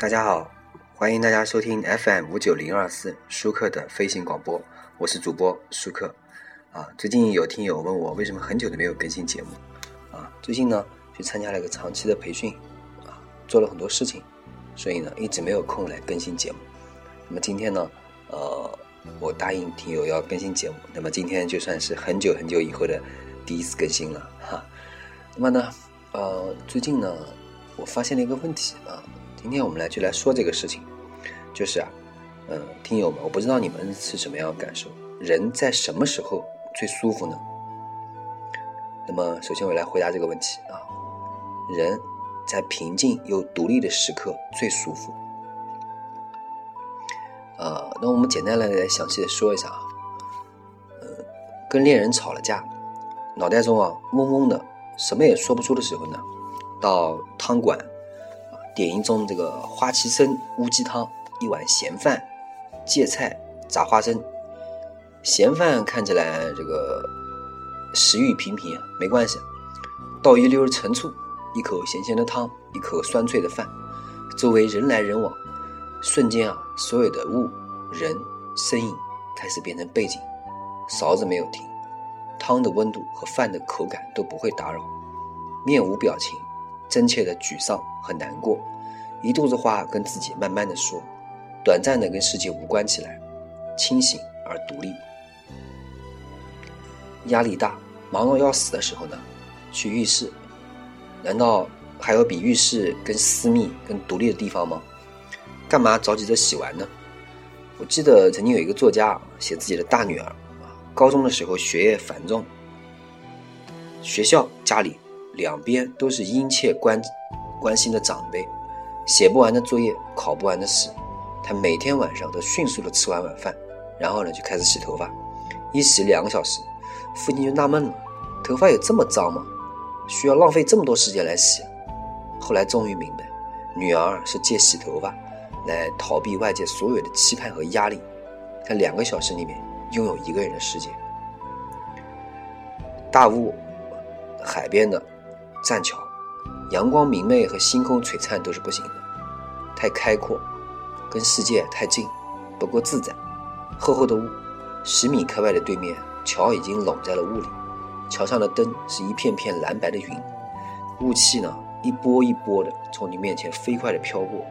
大家好，欢迎大家收听 FM 五九零二四舒克的飞行广播，我是主播舒克。啊，最近有听友问我为什么很久都没有更新节目，啊，最近呢去参加了一个长期的培训，啊，做了很多事情，所以呢一直没有空来更新节目。那么今天呢，呃，我答应听友要更新节目，那么今天就算是很久很久以后的第一次更新了哈。那么呢，呃，最近呢，我发现了一个问题啊。今天我们来就来说这个事情，就是啊，嗯，听友们，我不知道你们是什么样的感受，人在什么时候最舒服呢？那么，首先我来回答这个问题啊，人在平静又独立的时刻最舒服。啊，那我们简单来来详细的说一下啊，嗯，跟恋人吵了架，脑袋中啊嗡嗡的，什么也说不出的时候呢，到汤馆。点一盅这个花旗参乌鸡汤，一碗咸饭，芥菜炸花生。咸饭看起来这个食欲平平啊，没关系。倒一溜陈醋，一口咸咸的汤，一口酸脆的饭，周围人来人往，瞬间啊，所有的物、人、身影开始变成背景，勺子没有停，汤的温度和饭的口感都不会打扰，面无表情。真切的沮丧和难过，一肚子话跟自己慢慢的说，短暂的跟世界无关起来，清醒而独立。压力大，忙到要死的时候呢，去浴室，难道还有比浴室更私密、更独立的地方吗？干嘛着急着洗完呢？我记得曾经有一个作家写自己的大女儿，高中的时候学业繁重，学校、家里。两边都是殷切关关心的长辈，写不完的作业，考不完的试，他每天晚上都迅速的吃完晚饭，然后呢就开始洗头发，一洗两个小时，父亲就纳闷了，头发有这么脏吗？需要浪费这么多时间来洗？后来终于明白，女儿是借洗头发来逃避外界所有的期盼和压力，在两个小时里面拥有一个人的世界。大雾，海边的。栈桥，阳光明媚和星空璀璨都是不行的，太开阔，跟世界太近，不够自在。厚厚的雾，十米开外的对面，桥已经拢在了雾里，桥上的灯是一片片蓝白的云，雾气呢一波一波的从你面前飞快的飘过，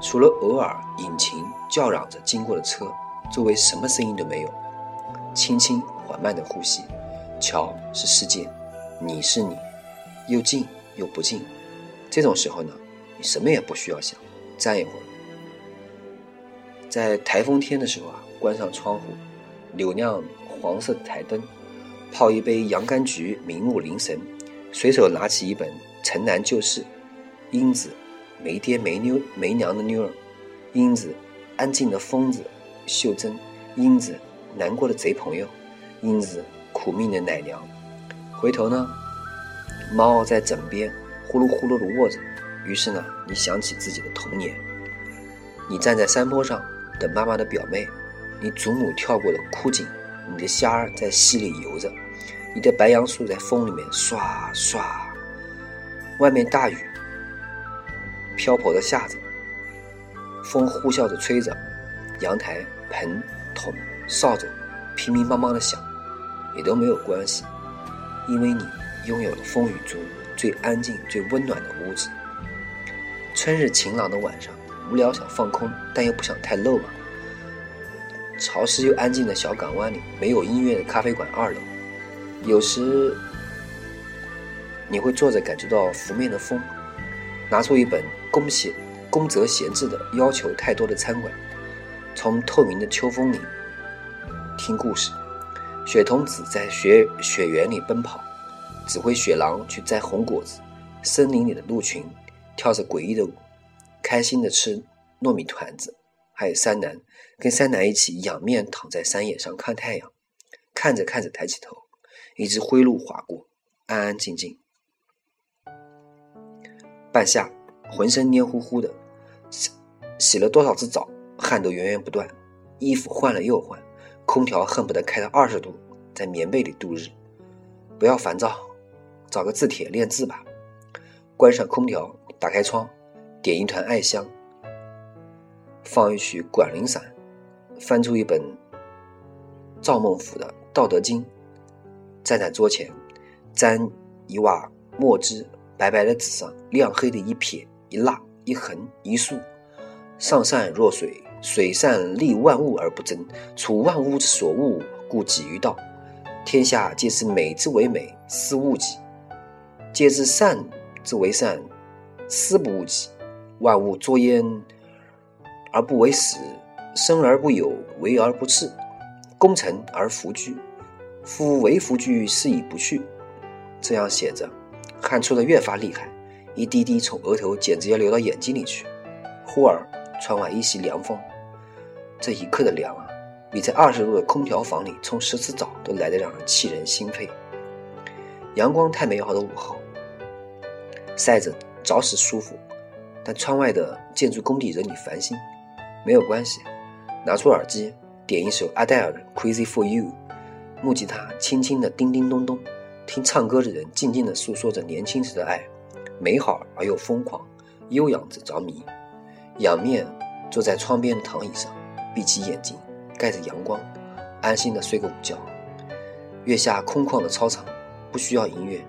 除了偶尔引擎叫嚷着经过的车，周围什么声音都没有，轻轻缓慢的呼吸。桥是世界，你是你。又近又不近，这种时候呢，你什么也不需要想，站一会儿，在台风天的时候啊，关上窗户，扭亮黄色的台灯，泡一杯洋甘菊，明目凝神，随手拿起一本《城南旧事》，英子没爹没妞没娘的妞儿，英子安静的疯子秀珍，英子难过的贼朋友，英子苦命的奶娘，回头呢？猫在枕边呼噜呼噜地卧着，于是呢，你想起自己的童年。你站在山坡上等妈妈的表妹，你祖母跳过的枯井，你的虾儿在溪里游着，你的白杨树在风里面唰唰。外面大雨，瓢泼的下着，风呼啸着吹着，阳台盆桶扫帚乒乒乓乓的响，也都没有关系，因为你。拥有了风雨中最安静、最温暖的屋子。春日晴朗的晚上，无聊想放空，但又不想太露嘛。潮湿又安静的小港湾里，没有音乐的咖啡馆二楼。有时你会坐着感觉到拂面的风，拿出一本宫闲宫泽闲置的要求太多的餐馆，从透明的秋风里听故事。雪童子在雪雪原里奔跑。指挥雪狼去摘红果子，森林里的鹿群跳着诡异的舞，开心的吃糯米团子。还有山南，跟山南一起仰面躺在山野上看太阳，看着看着抬起头，一只灰鹿划过，安安静静。半夏浑身黏糊糊的，洗洗了多少次澡，汗都源源不断，衣服换了又换，空调恨不得开到二十度，在棉被里度日。不要烦躁。找个字帖练字吧，关上空调，打开窗，点一团艾香，放一曲《管林散》，翻出一本赵孟俯的《道德经》，站在桌前，沾一瓦墨汁，白白的纸上亮黑的一撇一捺一横一竖，上善若水，水善利万物而不争，处万物之所恶，故几于道。天下皆知美之为美，斯恶己；皆知善之为善，斯不恶己。万物作焉而不为始，生而不有，为而不恃，功成而弗居。夫为弗居，是以不去。这样写着，汗出的越发厉害，一滴滴从额头简直要流到眼睛里去。忽而窗外一袭凉风，这一刻的凉啊，比在二十度的空调房里冲十次澡都来得让人气人心肺。阳光太美好的午后，晒着着实舒服。但窗外的建筑工地惹你烦心，没有关系，拿出耳机点一首阿黛尔的《Crazy for You》，木吉他轻轻的叮叮咚咚，听唱歌的人静静的诉说着年轻时的爱，美好而又疯狂，悠扬着着迷。仰面坐在窗边的躺椅上，闭起眼睛，盖着阳光，安心的睡个午觉。月下空旷的操场，不需要音乐，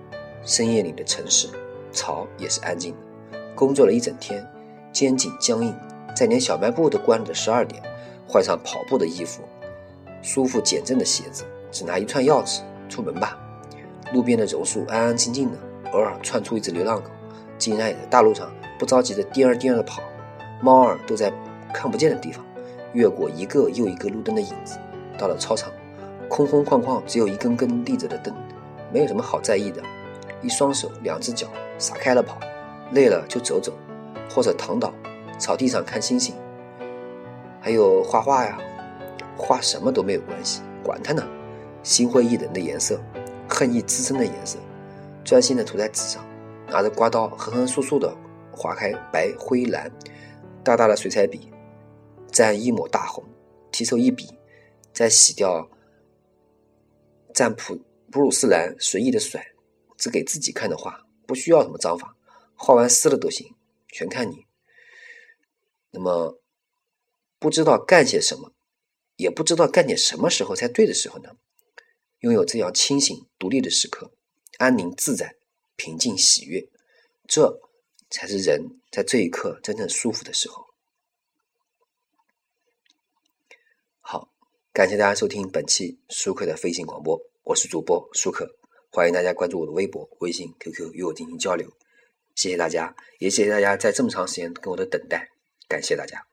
深夜里的城市，草也是安静的。工作了一整天，肩颈僵硬，在连小卖部都关了的十二点，换上跑步的衣服，舒服减震的鞋子，只拿一串钥匙出门吧。路边的榕树安安静静的，偶尔窜出一只流浪狗，竟然也在大路上不着急的颠儿颠儿的跑。猫儿都在看不见的地方，越过一个又一个路灯的影子。到了操场，空空旷旷，只有一根根立着的灯，没有什么好在意的。一双手，两只脚，撒开了跑。累了就走走，或者躺倒，草地上看星星。还有画画呀，画什么都没有关系，管他呢。心灰意冷的颜色，恨意滋生的颜色，专心的涂在纸上，拿着刮刀横横竖竖的划开白灰蓝，大大的水彩笔蘸一抹大红，提手一笔，再洗掉蘸普普鲁士蓝，随意的甩，只给自己看的画，不需要什么章法。画完撕了都行，全看你。那么，不知道干些什么，也不知道干点什么时候才对的时候呢？拥有这样清醒独立的时刻，安宁自在、平静喜悦，这才是人在这一刻真正舒服的时候。好，感谢大家收听本期舒克的飞行广播，我是主播舒克，欢迎大家关注我的微博、微信、QQ 与我进行交流。谢谢大家，也谢谢大家在这么长时间跟我的等待，感谢大家。